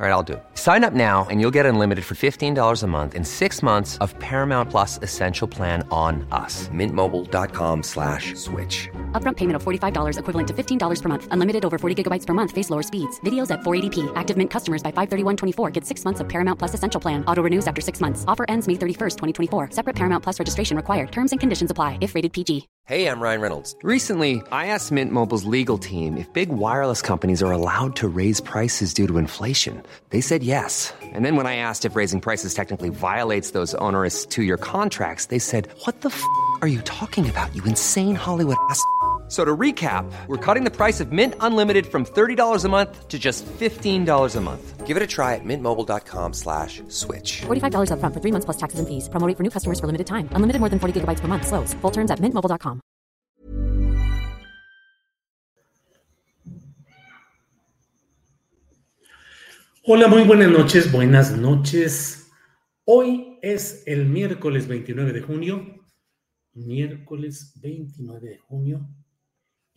All right, I'll do it. Sign up now and you'll get unlimited for $15 a month in six months of Paramount Plus Essential Plan on us. Mintmobile.com slash switch. Upfront payment of $45 equivalent to $15 per month. Unlimited over 40 gigabytes per month. Face lower speeds. Videos at 480p. Active Mint customers by 531.24 get six months of Paramount Plus Essential Plan. Auto renews after six months. Offer ends May 31st, 2024. Separate Paramount Plus registration required. Terms and conditions apply if rated PG. Hey, I'm Ryan Reynolds. Recently, I asked Mint Mobile's legal team if big wireless companies are allowed to raise prices due to inflation. They said yes. And then when I asked if raising prices technically violates those onerous two year contracts, they said, What the f are you talking about, you insane Hollywood ass? So to recap, we're cutting the price of Mint Unlimited from $30 a month to just $15 a month. Give it a try at mintmobile.com slash switch. $45 upfront for three months plus taxes and fees. Promo for new customers for limited time. Unlimited more than 40 gigabytes per month. Slows. Full terms at mintmobile.com. Hola, muy buenas noches. Buenas noches. Hoy es el miércoles 29 de junio. Miércoles 29 de junio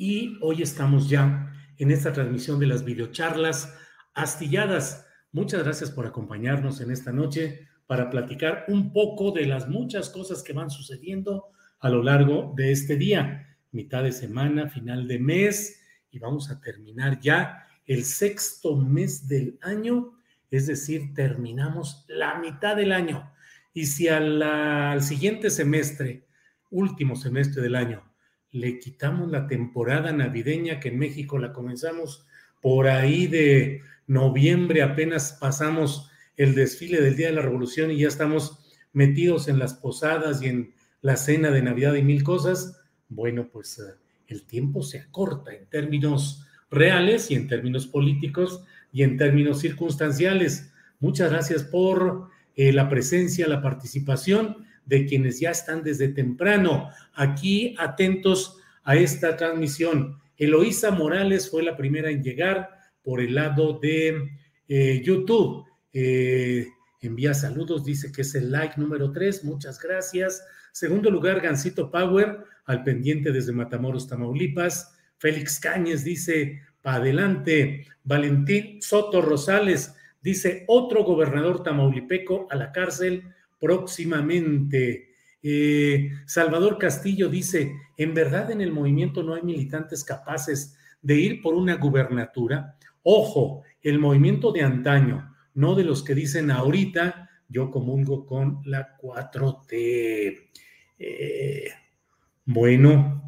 y hoy estamos ya en esta transmisión de las videocharlas astilladas. Muchas gracias por acompañarnos en esta noche para platicar un poco de las muchas cosas que van sucediendo a lo largo de este día, mitad de semana, final de mes, y vamos a terminar ya el sexto mes del año, es decir, terminamos la mitad del año. Y si al, siguiente semestre, último semestre del año, le quitamos la temporada navideña que en México la comenzamos por ahí de noviembre, apenas pasamos el desfile del Día de la Revolución y ya estamos metidos en las posadas y en la cena de Navidad y mil cosas, bueno, pues eh, el tiempo se acorta en términos reales y en términos políticos y en términos circunstanciales. Muchas gracias por eh, la presencia, la participación de quienes ya están desde temprano aquí atentos a esta transmisión. Eloísa Morales fue la primera en llegar por el lado de eh, YouTube. Eh, envía saludos, dice que es el like número 3, muchas gracias. Segundo lugar, Gancito Power, al pendiente desde Matamoros, Tamaulipas. Félix Cáñez dice, pa' adelante. Valentín Soto Rosales dice, otro gobernador tamaulipeco a la cárcel próximamente. Eh, Salvador Castillo dice, ¿en verdad en el movimiento no hay militantes capaces de ir por una gubernatura? Ojo, el movimiento de antaño, no de los que dicen ahorita, yo comulgo con la 4T. Eh, bueno,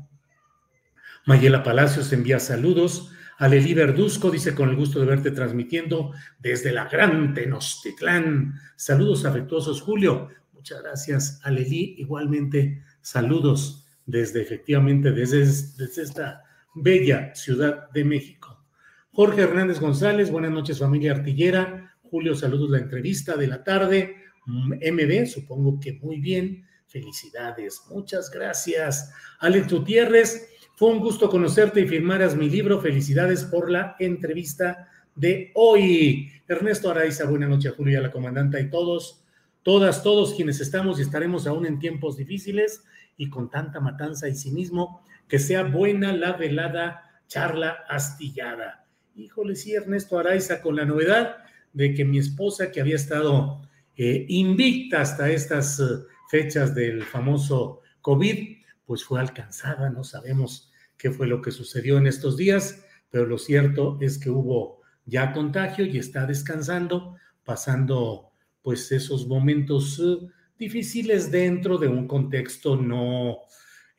Mayela Palacios envía saludos. Aleli Verduzco dice con el gusto de verte transmitiendo desde la gran Tenochtitlán. Saludos afectuosos, Julio. Muchas gracias, Aleli. Igualmente, saludos desde efectivamente desde, desde esta bella Ciudad de México. Jorge Hernández González, buenas noches, familia artillera. Julio, saludos la entrevista de la tarde. MB, supongo que muy bien. Felicidades, muchas gracias. Alex Gutiérrez, fue un gusto conocerte y firmaras mi libro. Felicidades por la entrevista de hoy. Ernesto Araiza, buena noche a Julio la comandante y todos, todas, todos quienes estamos y estaremos aún en tiempos difíciles y con tanta matanza y cinismo, que sea buena la velada charla astillada. Híjole, sí, Ernesto Araiza, con la novedad de que mi esposa, que había estado eh, invicta hasta estas eh, fechas del famoso COVID, pues fue alcanzada, no sabemos qué fue lo que sucedió en estos días, pero lo cierto es que hubo ya contagio y está descansando, pasando pues esos momentos eh, difíciles dentro de un contexto no,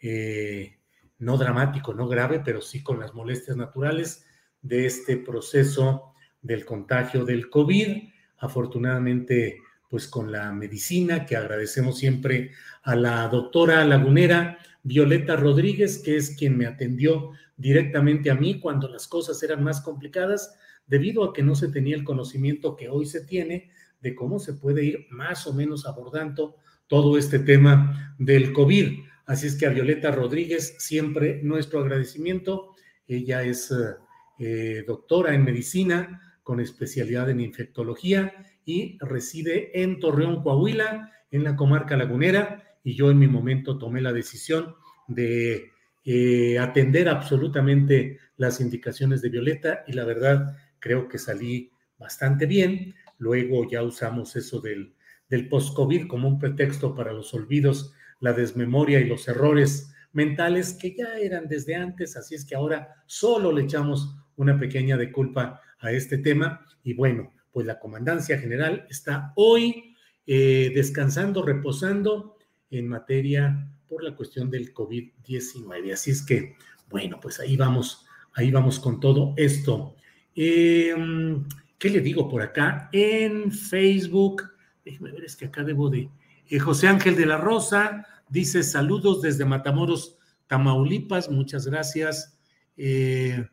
eh, no dramático, no grave, pero sí con las molestias naturales de este proceso del contagio del COVID. Afortunadamente, pues con la medicina, que agradecemos siempre a la doctora lagunera Violeta Rodríguez, que es quien me atendió directamente a mí cuando las cosas eran más complicadas, debido a que no se tenía el conocimiento que hoy se tiene de cómo se puede ir más o menos abordando todo este tema del COVID. Así es que a Violeta Rodríguez siempre nuestro agradecimiento. Ella es eh, doctora en medicina con especialidad en infectología y reside en Torreón, Coahuila, en la comarca lagunera. Y yo en mi momento tomé la decisión de eh, atender absolutamente las indicaciones de Violeta y la verdad creo que salí bastante bien. Luego ya usamos eso del, del post-COVID como un pretexto para los olvidos, la desmemoria y los errores mentales que ya eran desde antes, así es que ahora solo le echamos una pequeña de culpa a este tema. Y bueno, pues la Comandancia General está hoy eh, descansando, reposando en materia por la cuestión del COVID-19. Así es que, bueno, pues ahí vamos, ahí vamos con todo esto. Em, ¿Qué le digo por acá? En Facebook, déjeme ver, es que acá debo de... Eh, José Ángel de la Rosa dice saludos desde Matamoros, Tamaulipas, muchas gracias. Eh,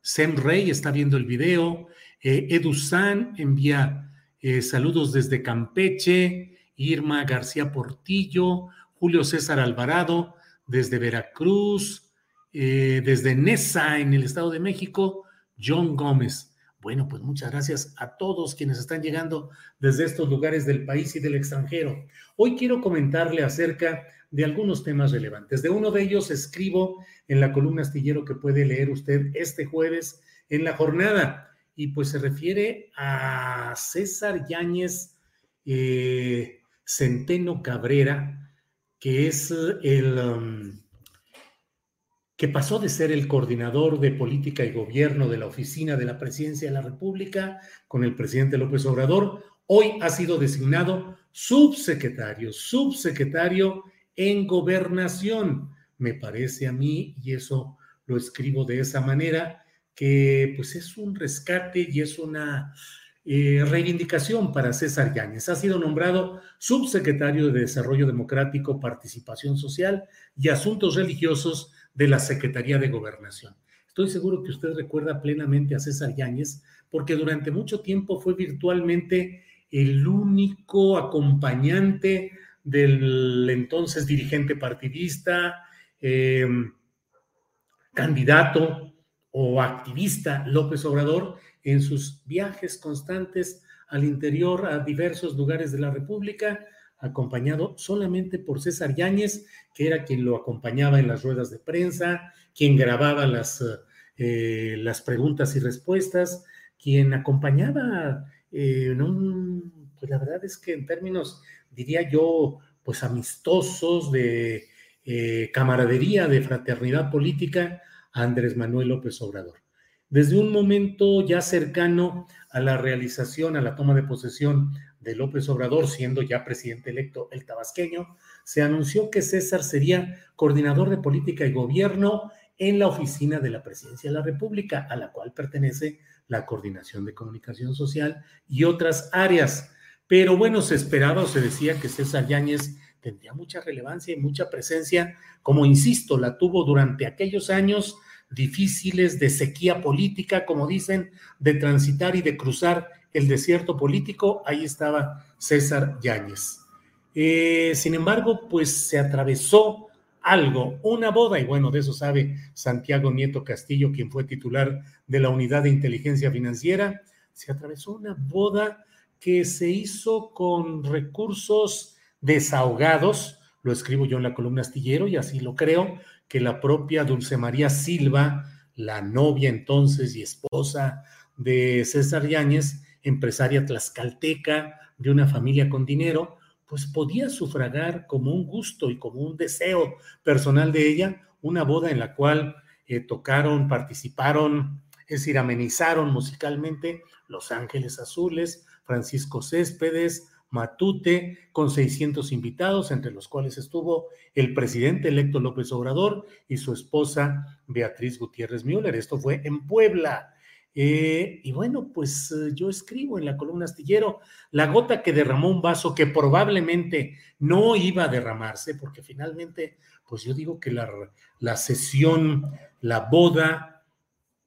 Sem Rey está viendo el video. Eh, Edu San envía eh, saludos desde Campeche. Irma García Portillo. Julio César Alvarado desde Veracruz. Eh, desde Nesa, en el Estado de México. John Gómez. Bueno, pues muchas gracias a todos quienes están llegando desde estos lugares del país y del extranjero. Hoy quiero comentarle acerca de algunos temas relevantes. De uno de ellos escribo en la columna astillero que puede leer usted este jueves en la jornada y pues se refiere a César Yáñez eh, Centeno Cabrera, que es el... Um, que pasó de ser el coordinador de política y gobierno de la oficina de la presidencia de la República con el presidente López Obrador, hoy ha sido designado subsecretario, subsecretario en gobernación. Me parece a mí, y eso lo escribo de esa manera, que pues es un rescate y es una eh, reivindicación para César Yáñez. Ha sido nombrado subsecretario de Desarrollo Democrático, Participación Social y Asuntos Religiosos de la Secretaría de Gobernación. Estoy seguro que usted recuerda plenamente a César Yáñez porque durante mucho tiempo fue virtualmente el único acompañante del entonces dirigente partidista, em, candidato o activista López Obrador en sus viajes constantes al interior a diversos lugares de la República, acompañado solamente por César Yáñez, que era quien lo acompañaba en las ruedas de prensa, quien grababa las, eh, las preguntas y respuestas, quien acompañaba eh, pues la verdad es que en términos diría yo, pues amistosos, de eh, camaradería, de fraternidad política a Andrés Manuel López Obrador. Desde un momento ya cercano a la realización, a la toma de posesión de López Obrador, siendo ya presidente electo el tabasqueño, se anunció que César sería coordinador de política y gobierno en la oficina de la presidencia de la República, a la cual pertenece la coordinación de comunicación social y otras áreas. Pero bueno, se esperaba o se decía que César Yáñez tendría mucha relevancia y mucha presencia, como insisto, la tuvo durante aquellos años difíciles de sequía política, como dicen, de transitar y de cruzar el desierto político, ahí estaba César Yáñez. Eh, sin embargo, pues se atravesó algo, una boda, y bueno, de eso sabe Santiago Nieto Castillo, quien fue titular de la Unidad de Inteligencia Financiera, se atravesó una boda que se hizo con recursos desahogados, lo escribo yo en la columna astillero y así lo creo, que la propia Dulce María Silva, la novia entonces y esposa de César Yáñez, empresaria tlaxcalteca de una familia con dinero, pues podía sufragar como un gusto y como un deseo personal de ella una boda en la cual eh, tocaron, participaron, es decir, amenizaron musicalmente Los Ángeles Azules, Francisco Céspedes, Matute, con 600 invitados, entre los cuales estuvo el presidente electo López Obrador y su esposa Beatriz Gutiérrez Müller. Esto fue en Puebla. Eh, y bueno, pues eh, yo escribo en la columna astillero la gota que derramó un vaso que probablemente no iba a derramarse, porque finalmente, pues yo digo que la, la sesión, la boda,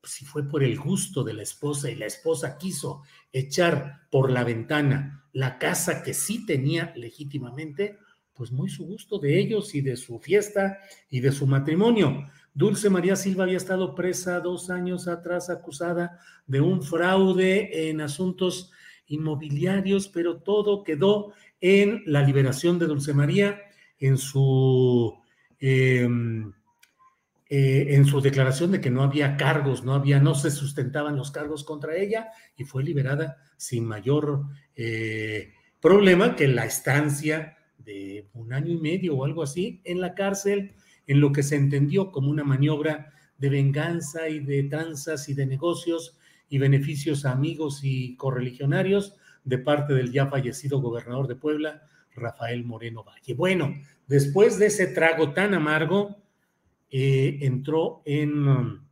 si fue por el gusto de la esposa y la esposa quiso echar por la ventana la casa que sí tenía legítimamente, pues muy su gusto de ellos y de su fiesta y de su matrimonio. Dulce María Silva había estado presa dos años atrás acusada de un fraude en asuntos inmobiliarios, pero todo quedó en la liberación de Dulce María, en su, em, eh, en su declaración de que no había cargos, no había, no se sustentaban los cargos contra ella y fue liberada sin mayor eh, problema que la estancia de un año y medio o algo así en la cárcel, en lo que se entendió como una maniobra de venganza y de tranzas y de negocios y beneficios a amigos y correligionarios de parte del ya fallecido gobernador de Puebla, Rafael Moreno Valle. Bueno, después de ese trago tan amargo, eh, entró en,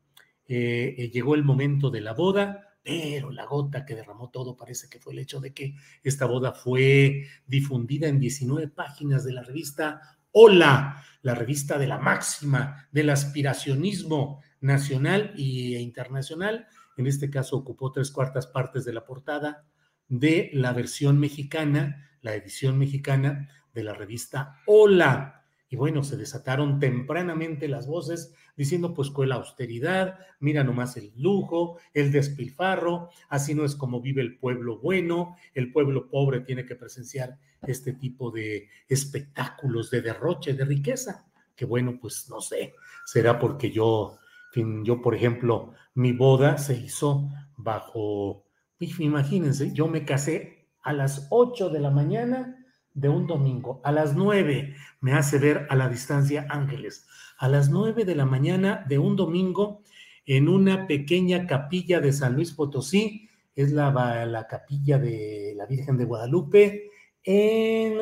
eh, eh, llegó el momento de la boda, pero la gota que derramó todo parece que fue el hecho de que esta boda fue difundida en 19 páginas de la revista Hola, la revista de la máxima del aspiracionismo nacional e internacional. En este caso ocupó tres cuartas partes de la portada de la versión mexicana, la edición mexicana de la revista Hola. Y bueno, se desataron tempranamente las voces diciendo, pues con la austeridad, mira nomás el lujo, el despilfarro, así no es como vive el pueblo bueno, el pueblo pobre tiene que presenciar este tipo de espectáculos de derroche de riqueza, que bueno, pues no sé, será porque yo, yo por ejemplo, mi boda se hizo bajo, imagínense, yo me casé a las 8 de la mañana de un domingo. A las nueve me hace ver a la distancia ángeles. A las nueve de la mañana de un domingo en una pequeña capilla de San Luis Potosí, es la, la capilla de la Virgen de Guadalupe, en,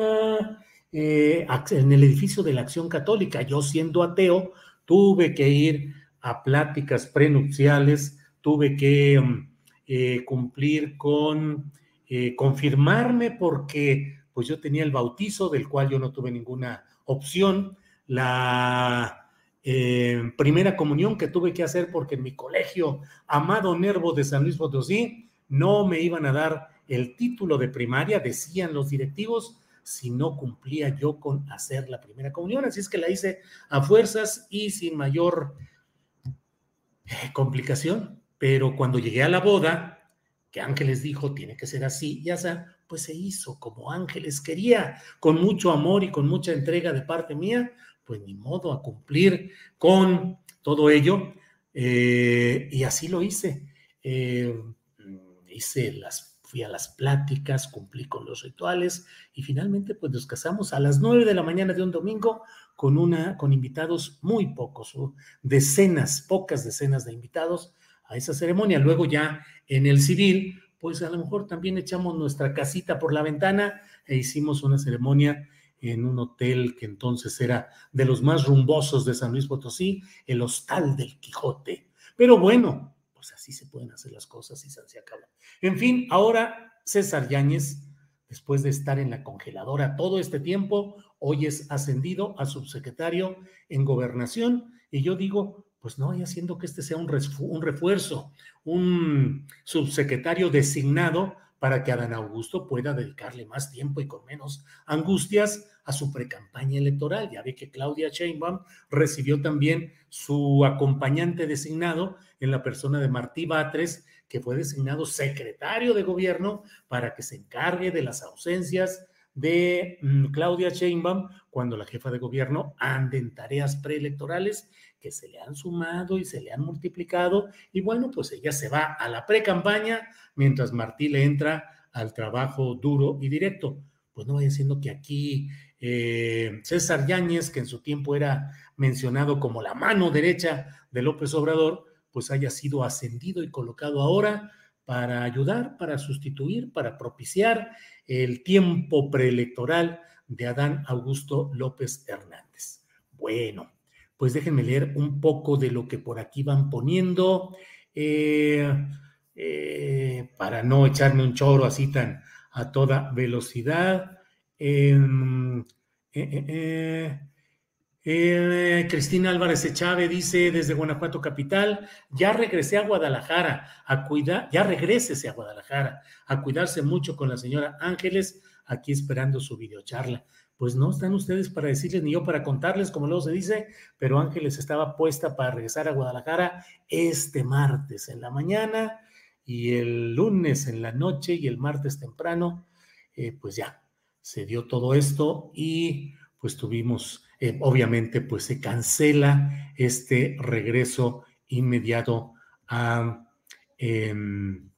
eh, en el edificio de la Acción Católica. Yo siendo ateo, tuve que ir a pláticas prenupciales, tuve que mm, eh, cumplir con, eh, confirmarme porque pues yo tenía el bautizo, del cual yo no tuve ninguna opción, la eh, primera comunión que tuve que hacer porque en mi colegio, Amado Nervo de San Luis Potosí, no me iban a dar el título de primaria, decían los directivos, si no cumplía yo con hacer la primera comunión. Así es que la hice a fuerzas y sin mayor eh, complicación. Pero cuando llegué a la boda, que Ángeles dijo, tiene que ser así, ya sea, pues se hizo como ángeles quería, con mucho amor y con mucha entrega de parte mía, pues ni modo a cumplir con todo ello. Eh, y así lo hice. Eh, hice las, fui a las pláticas, cumplí con los rituales y finalmente pues nos casamos a las nueve de la mañana de un domingo con una, con invitados muy pocos, decenas, pocas decenas de invitados a esa ceremonia. Luego ya en el civil, pues a lo mejor también echamos nuestra casita por la ventana e hicimos una ceremonia en un hotel que entonces era de los más rumbosos de San Luis Potosí, el Hostal del Quijote. Pero bueno, pues así se pueden hacer las cosas y se acaban. En fin, ahora César Yáñez, después de estar en la congeladora todo este tiempo, hoy es ascendido a subsecretario en gobernación y yo digo, pues no, y haciendo que este sea un, refuerzo, un subsecretario designado para que Adán Augusto pueda dedicarle más tiempo y con menos angustias a su precampaña electoral. Ya ve que Claudia Sheinbaum recibió también su acompañante designado en la persona de Martí Batres, que fue designado secretario de gobierno para que se encargue de las ausencias de mm, Claudia Sheinbaum cuando la jefa de gobierno ande en tareas preelectorales que se le han sumado y se le han multiplicado y bueno, pues ella se va a la pre-campaña mientras Martí le entra al trabajo duro y directo. Pues no vaya siendo que aquí eh, César Yáñez, que en su tiempo era mencionado como la mano derecha de López Obrador, pues haya sido ascendido y colocado ahora para ayudar, para sustituir, para propiciar el tiempo preelectoral de Adán Augusto López Hernández. Bueno, pues déjenme leer un poco de lo que por aquí van poniendo, eh, eh, para no echarme un choro así tan a toda velocidad. Em, eh, Cristina Álvarez Echave dice desde Guanajuato Capital, ya regresé a Guadalajara a cuidar, ya regrésese a Guadalajara a cuidarse mucho con la señora Ángeles, aquí esperando su videocharla. Pues no están ustedes para decirles ni yo para contarles, como luego se dice, pero Ángeles estaba puesta para regresar a Guadalajara este martes en la mañana y el lunes en la noche y el martes temprano, eh, pues ya se dio todo esto y pues tuvimos, eh, obviamente, pues se cancela este regreso inmediato a, em,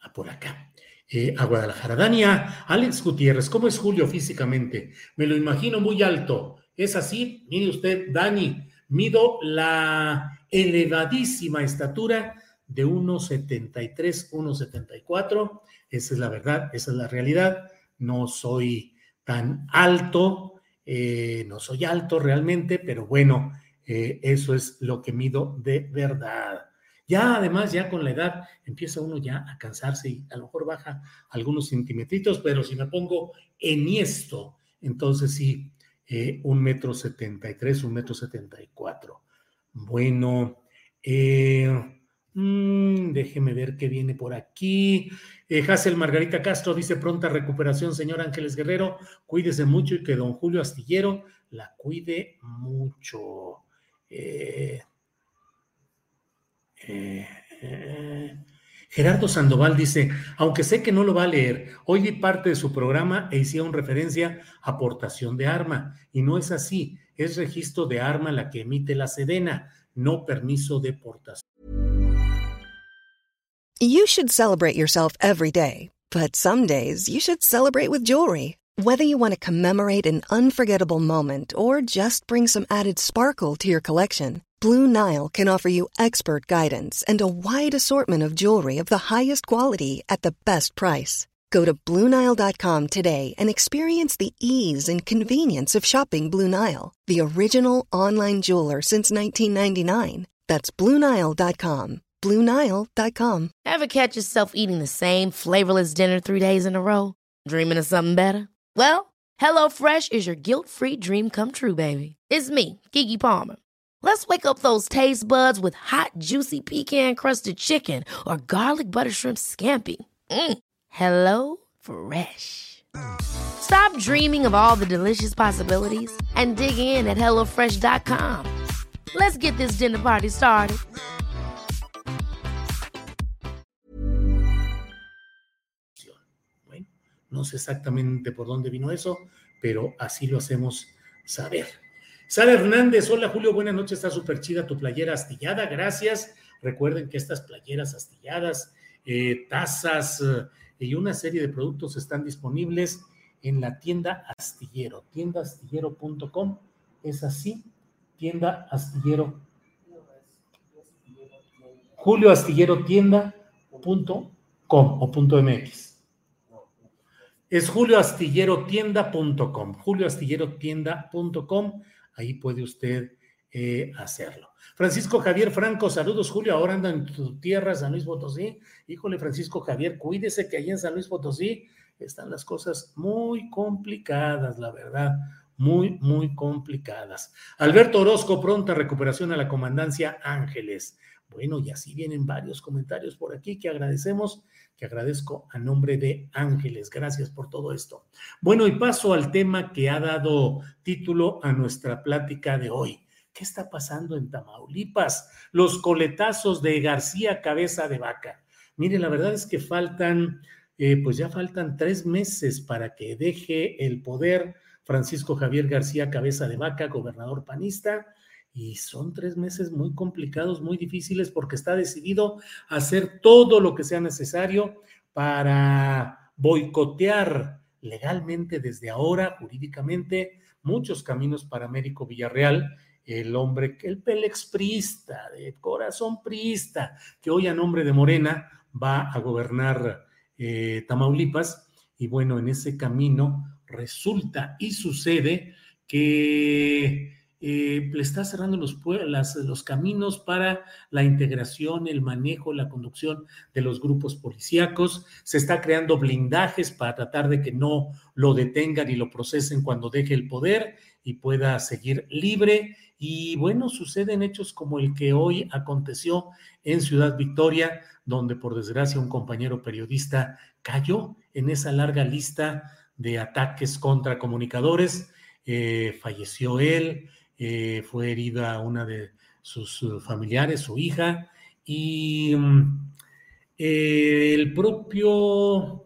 a por acá. Eh, a Guadalajara. Dania, Alex Gutiérrez, ¿cómo es Julio físicamente? Me lo imagino muy alto. ¿Es así? Mire usted, Dani, mido la elevadísima estatura de 1,73, 1,74. Esa es la verdad, esa es la realidad. No soy tan alto, eh, no soy alto realmente, pero bueno, eh, eso es lo que mido de verdad. Ya además, ya con la edad, empieza uno ya a cansarse y a lo mejor baja algunos centimetritos, pero si me pongo enhiesto, entonces sí, eh, un metro setenta y tres, un metro setenta y cuatro. Bueno, eh, mm, déjeme ver qué viene por aquí. Eh, Hazel Margarita Castro dice pronta recuperación, señor Ángeles Guerrero. Cuídese mucho y que don Julio Astillero la cuide mucho. Eh, eh, eh, Gerardo Sandoval dice, aunque sé que no lo va a leer, hoy di parte de su programa e hicieron referencia a aportación de arma, y no es así, es registro de arma la que emite la Sedena, no permiso de portación. You should celebrate yourself every day, but some days you should celebrate with jewelry. Whether you want to commemorate an unforgettable moment or just bring some added sparkle to your collection, Blue Nile can offer you expert guidance and a wide assortment of jewelry of the highest quality at the best price. Go to BlueNile.com today and experience the ease and convenience of shopping Blue Nile, the original online jeweler since 1999. That's BlueNile.com. BlueNile.com. Ever catch yourself eating the same flavorless dinner three days in a row? Dreaming of something better? Well, HelloFresh is your guilt free dream come true, baby. It's me, Gigi Palmer. Let's wake up those taste buds with hot, juicy pecan crusted chicken or garlic butter shrimp scampi. Mm. Hello Fresh. Stop dreaming of all the delicious possibilities and dig in at HelloFresh.com. Let's get this dinner party started. No sé exactamente por dónde vino eso, pero así lo hacemos saber. Sara Hernández, hola Julio, buenas noches, está súper chida tu playera astillada, gracias. Recuerden que estas playeras astilladas, eh, tazas eh, y una serie de productos están disponibles en la tienda astillero, tiendaastillero.com, es así, tienda astillero. Julio Astillero tienda.com o punto .mx. Es julioastillerotienda.com, julioastillerotienda.com ahí puede usted eh, hacerlo. Francisco Javier Franco, saludos Julio, ahora anda en tu tierra, San Luis Potosí. Híjole, Francisco Javier, cuídese que allí en San Luis Potosí están las cosas muy complicadas, la verdad, muy, muy complicadas. Alberto Orozco, pronta recuperación a la comandancia Ángeles. Bueno, y así vienen varios comentarios por aquí que agradecemos, que agradezco a nombre de Ángeles. Gracias por todo esto. Bueno, y paso al tema que ha dado título a nuestra plática de hoy. ¿Qué está pasando en Tamaulipas? Los coletazos de García Cabeza de Vaca. Mire, la verdad es que faltan, eh, pues ya faltan tres meses para que deje el poder Francisco Javier García Cabeza de Vaca, gobernador panista y son tres meses muy complicados, muy difíciles, porque está decidido a hacer todo lo que sea necesario para boicotear legalmente desde ahora, jurídicamente, muchos caminos para Américo Villarreal, el hombre, el pelex priista, de corazón priista, que hoy a nombre de Morena va a gobernar eh, Tamaulipas. Y bueno, en ese camino resulta y sucede que eh, le está cerrando los, caminos para la integración, el manejo, la conducción de los grupos policíacos. Se está creando blindajes para tratar de que no lo detengan y lo procesen cuando deje el poder y pueda seguir libre. Y bueno, suceden hechos como el que hoy aconteció en Ciudad Victoria, donde por desgracia un compañero periodista cayó en esa larga lista de ataques contra comunicadores. Eh, falleció él, eh, fue herida una de sus familiares, su hija, y mm, el propio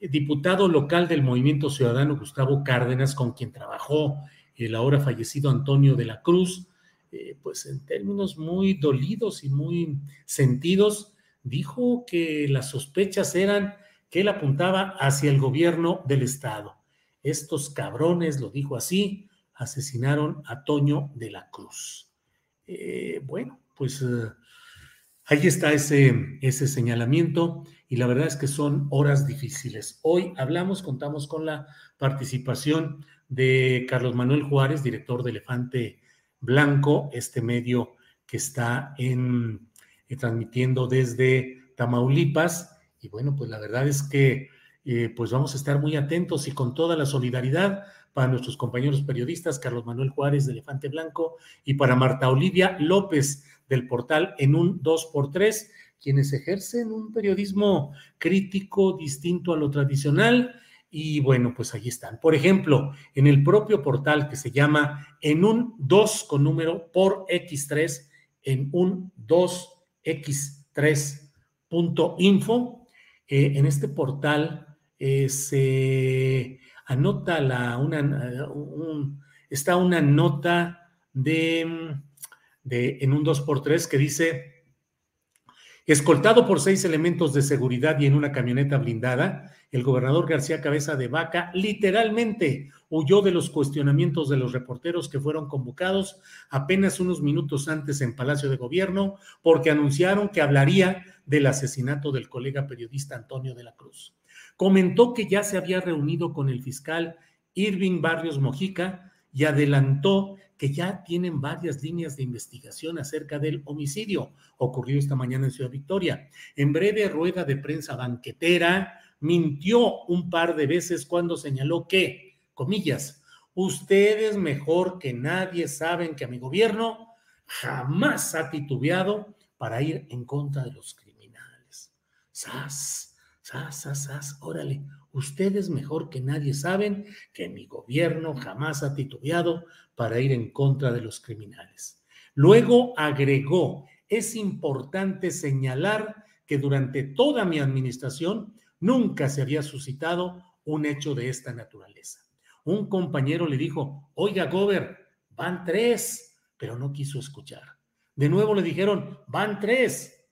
diputado local del Movimiento Ciudadano, Gustavo Cárdenas, con quien trabajó el ahora fallecido Antonio de la Cruz, eh, pues en términos muy dolidos y muy sentidos, dijo que las sospechas eran que él apuntaba hacia el gobierno del Estado. Estos cabrones, lo dijo así, asesinaron a Toño de la Cruz. Eh, bueno, pues eh, ahí está ese, ese señalamiento y la verdad es que son horas difíciles. Hoy hablamos, contamos con la participación de Carlos Manuel Juárez, director de Elefante Blanco, este medio que está en, eh, transmitiendo desde Tamaulipas. Y bueno, pues la verdad es que pues vamos a estar muy atentos y con toda la solidaridad para nuestros compañeros periodistas, Carlos Manuel Juárez de Elefante Blanco y para Marta Olivia López del portal en un 2x3, quienes ejercen un periodismo crítico distinto a lo tradicional. Y bueno, pues ahí están. Por ejemplo, en el propio portal que se llama en un 2 con número por X3, en un 2x3.info, eh, en este portal eh, se anota la, una, está una nota de, de, en un 2x3 que dice, escoltado por seis elementos de seguridad y en una camioneta blindada, el gobernador García Cabeza de Vaca literalmente huyó de los cuestionamientos de los reporteros que fueron convocados apenas unos minutos antes en Palacio de Gobierno porque anunciaron que hablaría del asesinato del colega periodista Antonio de la Cruz comentó que ya se había reunido con el fiscal Irving Barrios Mojica y adelantó que ya tienen varias líneas de investigación acerca del homicidio ocurrido esta mañana en Ciudad Victoria. En breve rueda de prensa banquetera, mintió un par de veces cuando señaló que, comillas, ustedes mejor que nadie saben que a mi gobierno jamás ha titubeado para ir en contra de los criminales. ¡Sas! Sas, órale, ustedes mejor que nadie saben que mi gobierno jamás ha titubeado para ir en contra de los criminales. Luego agregó, es importante señalar que durante toda mi administración nunca se había suscitado un hecho de esta naturaleza. Un compañero le dijo, oiga, Gober, van tres, pero no quiso escuchar. De nuevo le dijeron, van tres,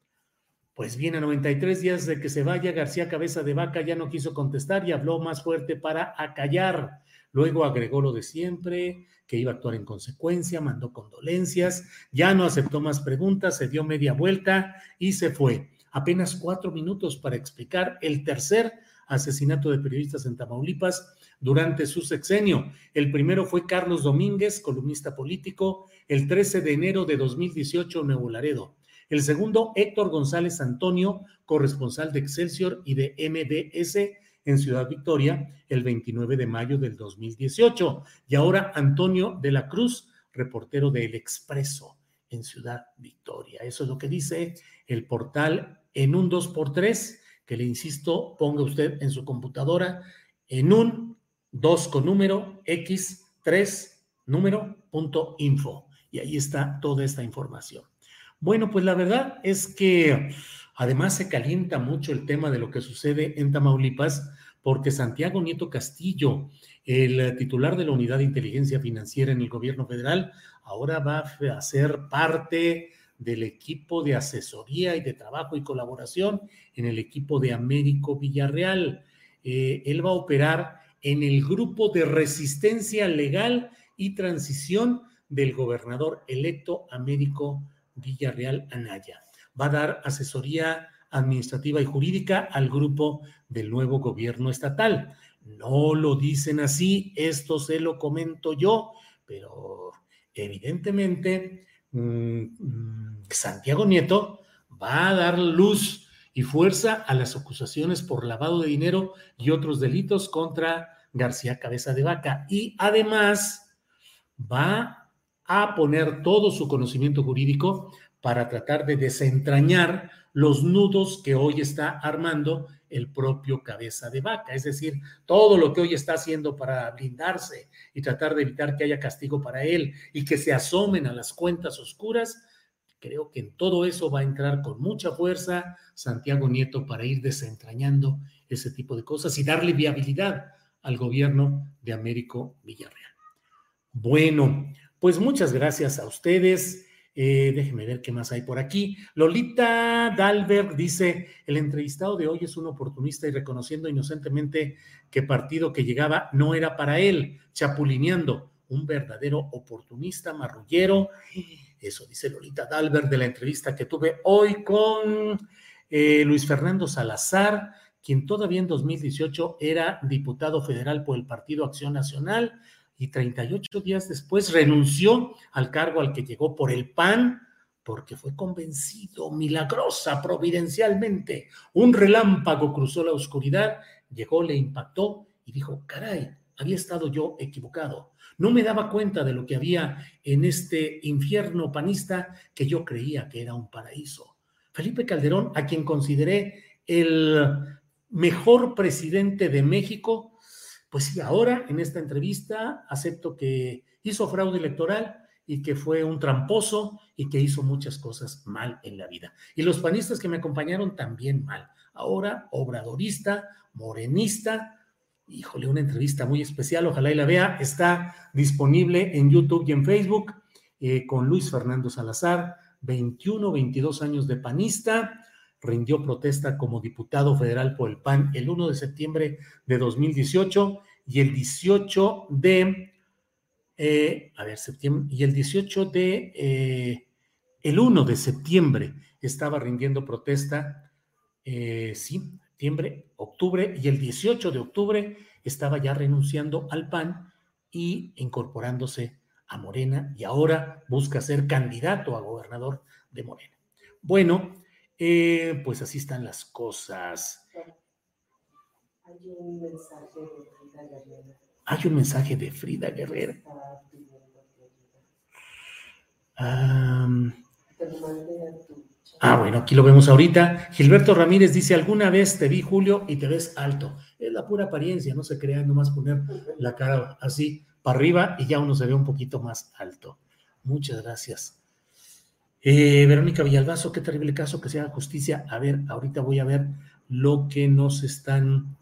pues bien, a 93 días de que se vaya, García Cabeza de Vaca ya no quiso contestar y habló más fuerte para acallar. Luego agregó lo de siempre, que iba a actuar en consecuencia, mandó condolencias, ya no aceptó más preguntas, se dio media vuelta y se fue. Apenas cuatro minutos para explicar el tercer asesinato de periodistas en Tamaulipas durante su sexenio. El primero fue Carlos Domínguez, columnista político, el 13 de enero de 2018 en Nuevo Laredo. El segundo, Héctor González Antonio, corresponsal de Excelsior y de MBS en Ciudad Victoria, el 29 de mayo del 2018. Y ahora Antonio de la Cruz, reportero de El Expreso en Ciudad Victoria. Eso es lo que dice el portal en un 2x3, que le insisto, ponga usted en su computadora en un 2 con número X3 número punto info. Y ahí está toda esta información. Bueno, pues la verdad es que además se calienta mucho el tema de lo que sucede en Tamaulipas, porque Santiago Nieto Castillo, el titular de la Unidad de Inteligencia Financiera en el gobierno federal, ahora va a ser parte del equipo de asesoría y de trabajo y colaboración en el equipo de Américo Villarreal. Eh, él va a operar en el grupo de resistencia legal y transición del gobernador electo Américo Villarreal Anaya. Va a dar asesoría administrativa y jurídica al grupo del nuevo gobierno estatal. No lo dicen así, esto se lo comento yo, pero evidentemente Santiago Nieto va a dar luz y fuerza a las acusaciones por lavado de dinero y otros delitos contra García Cabeza de Vaca. Y además va a poner todo su conocimiento jurídico para tratar de desentrañar los nudos que hoy está armando el propio cabeza de vaca. Es decir, todo lo que hoy está haciendo para blindarse y tratar de evitar que haya castigo para él y que se asomen a las cuentas oscuras, creo que en todo eso va a entrar con mucha fuerza Santiago Nieto para ir desentrañando ese tipo de cosas y darle viabilidad al gobierno de Américo Villarreal. Bueno, pues muchas gracias a ustedes. Eh, déjenme ver qué más hay por aquí. Lolita Dalberg dice, el entrevistado de hoy es un oportunista y reconociendo inocentemente que partido que llegaba no era para él, chapulineando, un verdadero oportunista, marrullero. Eso dice Lolita Dalberg de la entrevista que tuve hoy con eh, Luis Fernando Salazar, quien todavía en 2018 era diputado federal por el Partido Acción Nacional y 38 días después renunció al cargo al que llegó por el PAN porque fue convencido milagrosa, providencialmente. Un relámpago cruzó la oscuridad, llegó, le impactó y dijo, caray, había estado yo equivocado. No me daba cuenta de lo que había en este infierno panista que yo creía que era un paraíso. Felipe Calderón, a quien consideré el mejor presidente de México, pues sí, ahora en esta entrevista acepto que hizo fraude electoral y que fue un tramposo y que hizo muchas cosas mal en la vida. Y los panistas que me acompañaron también mal. Ahora, obradorista, morenista, híjole, una entrevista muy especial, ojalá y la vea, está disponible en YouTube y en Facebook eh, con Luis Fernando Salazar, 21, 22 años de panista, rindió protesta como diputado federal por el PAN el 1 de septiembre de 2018 y el 18 de, eh, a ver, septiembre, y el 18 de, eh, el 1 de septiembre estaba rindiendo protesta, eh, sí, septiembre, octubre, y el 18 de octubre estaba ya renunciando al PAN y incorporándose a Morena y ahora busca ser candidato a gobernador de Morena. Bueno, eh, pues así están las cosas. Hay un mensaje de Frida Guerrero. Hay un mensaje de Frida Guerrero. ah, bueno, aquí lo vemos ahorita. Gilberto Ramírez dice, alguna vez te vi, Julio, y te ves alto. Es la pura apariencia, no se crea nomás poner la cara así para arriba y ya uno se ve un poquito más alto. Muchas gracias. Eh, Verónica Villalbazo, qué terrible caso que se haga justicia. A ver, ahorita voy a ver lo que nos están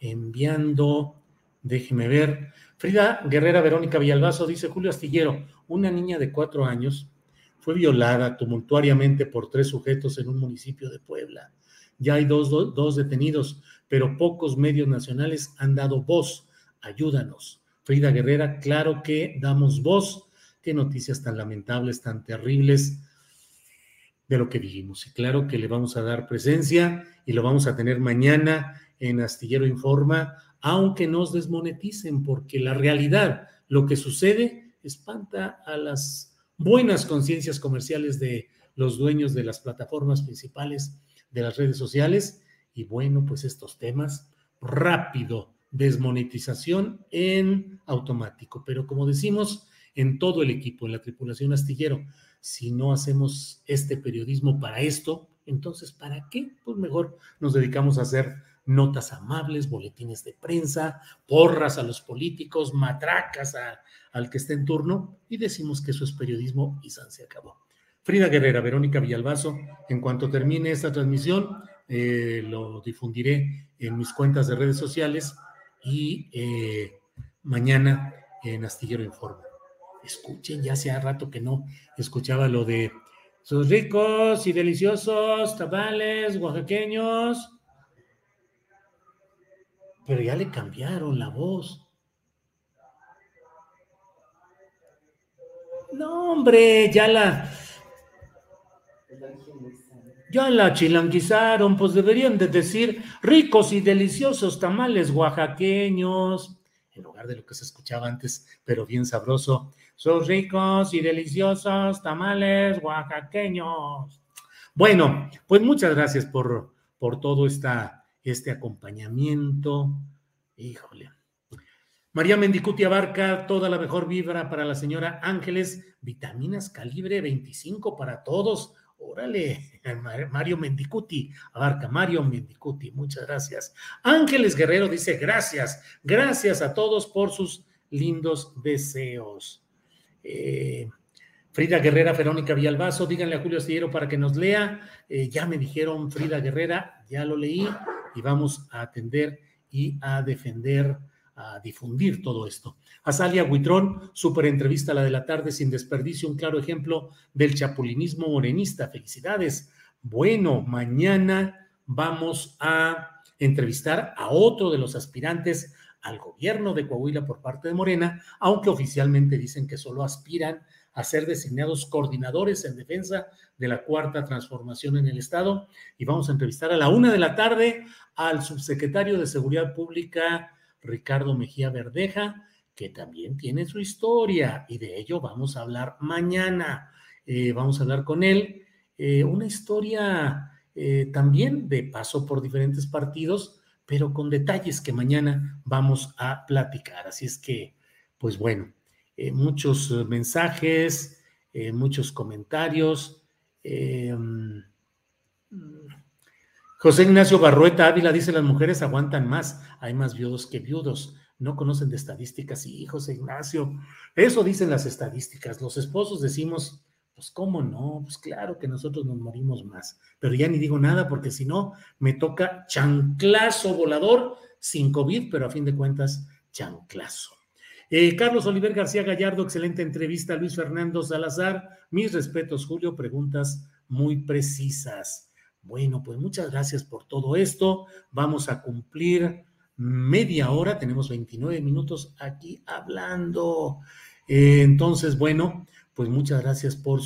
enviando. Déjeme ver. Frida Guerrera Verónica Villalbazo dice Julio Astillero, una niña de cuatro años fue violada tumultuariamente por tres sujetos en un municipio de Puebla. Ya hay dos, dos detenidos, pero pocos medios nacionales han dado voz. Ayúdanos. Frida Guerrera, claro que damos voz. Qué noticias tan lamentables, tan terribles de lo que dijimos. Y claro que le vamos a dar presencia y lo vamos a tener mañana en Astillero Informa, aunque nos desmoneticen, porque la realidad, lo que sucede, espanta a las buenas conciencias comerciales de los dueños de las plataformas principales de las redes sociales. Y bueno, pues estos temas, rápido, desmonetización en automático. Pero como decimos, en todo el equipo, en la tripulación astillero, si no hacemos este periodismo para esto, entonces, ¿para qué? Pues mejor nos dedicamos a hacer notas amables, boletines de prensa, porras a los políticos, matracas al que esté en turno y decimos que eso es periodismo y se acabó. Frida Guerrera, Verónica Villalbazo, en cuanto termine esta transmisión, eh, lo difundiré en mis cuentas de redes sociales y eh, mañana en Astillero Informa escuchen, ya hace rato que no escuchaba lo de sus ricos y deliciosos tamales oaxaqueños. Pero ya le cambiaron la voz. No, hombre, ya la. Ya la chilanguizaron, pues deberían de decir ricos y deliciosos tamales oaxaqueños, en lugar de lo que se escuchaba antes, pero bien sabroso, sus ricos y deliciosos tamales oaxaqueños. Bueno, pues muchas gracias por, por todo esta, este acompañamiento. Híjole. María Mendicuti abarca toda la mejor vibra para la señora Ángeles, vitaminas calibre 25 para todos. Órale, Mario Mendicuti, abarca Mario Mendicuti, muchas gracias. Ángeles Guerrero dice gracias, gracias a todos por sus lindos deseos. Eh, Frida Guerrera, Verónica Villalbazo, díganle a Julio Astillero para que nos lea. Eh, ya me dijeron Frida Guerrera, ya lo leí y vamos a atender y a defender, a difundir todo esto. Azalia Huitrón, súper entrevista la de la tarde sin desperdicio, un claro ejemplo del chapulinismo morenista. Felicidades. Bueno, mañana vamos a entrevistar a otro de los aspirantes al gobierno de Coahuila por parte de Morena, aunque oficialmente dicen que solo aspiran a ser designados coordinadores en defensa de la cuarta transformación en el Estado. Y vamos a entrevistar a la una de la tarde al subsecretario de Seguridad Pública, Ricardo Mejía Verdeja, que también tiene su historia y de ello vamos a hablar mañana. Eh, vamos a hablar con él. Eh, una historia eh, también de paso por diferentes partidos, pero con detalles que mañana vamos a platicar. Así es que, pues bueno, muchos mensajes, muchos comentarios. Mm, José Ignacio Barrueta Ávila dice, las mujeres aguantan más, hay más viudos que viudos no conocen de estadísticas. y José Ignacio, eso dicen las estadísticas. Los esposos decimos, pues cómo no, pues claro que nosotros nos morimos más, pero ya ni digo nada porque si no, me toca chanclazo volador sin COVID, pero a fin de cuentas, chanclazo. Eh, Carlos Oliver García Gallardo, excelente entrevista. Luis Fernando Salazar, mis respetos, Julio, preguntas muy precisas. Bueno, pues muchas gracias por todo esto. Vamos a cumplir media hora, tenemos 29 minutos aquí hablando. Eh, entonces, bueno, pues muchas gracias por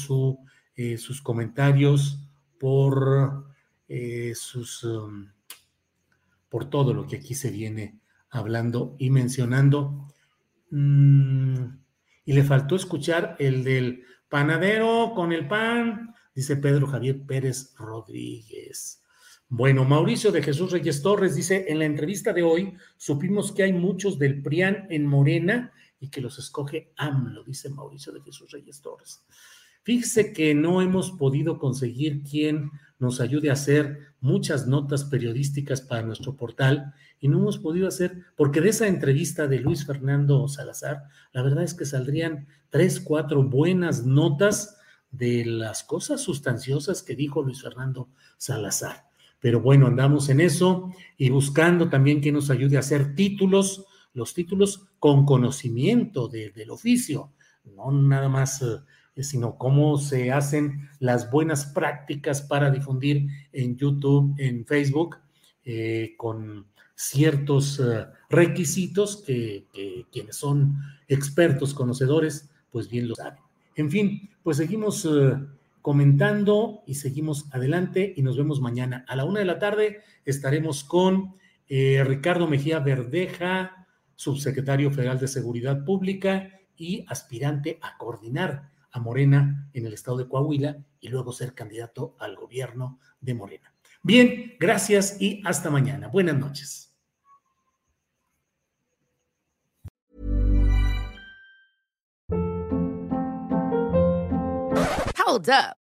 eh, sus comentarios, por eh, sus um, por todo lo que aquí se viene hablando y mencionando. Mm, y le faltó escuchar el del panadero con el pan, dice Pedro Javier Pérez Rodríguez. Bueno, Mauricio de Jesús Reyes Torres dice, en la entrevista de hoy supimos que hay muchos del PRIAN en Morena y que los escoge AMLO, dice Mauricio de Jesús Reyes Torres. Fíjese que no hemos podido conseguir quien nos ayude a hacer muchas notas periodísticas para nuestro portal y no hemos podido hacer, porque de esa entrevista de Luis Fernando Salazar, la verdad es que saldrían tres, cuatro buenas notas de las cosas sustanciosas que dijo Luis Fernando Salazar. Pero bueno, andamos en eso y buscando también que nos ayude a hacer títulos, los títulos con conocimiento del oficio, no nada más, eh, sino cómo se hacen las buenas prácticas para difundir en YouTube, en Facebook, eh, con ciertos eh, requisitos que, quienes son expertos, conocedores, pues bien lo saben. En fin, pues seguimos comentando y seguimos adelante y nos vemos mañana. A la una de la tarde estaremos con Ricardo Mejía Verdeja, subsecretario federal de Seguridad Pública y aspirante a coordinar a Morena en el estado de Coahuila y luego ser candidato al gobierno de Morena. Bien, gracias y hasta mañana. Buenas noches. Hold up.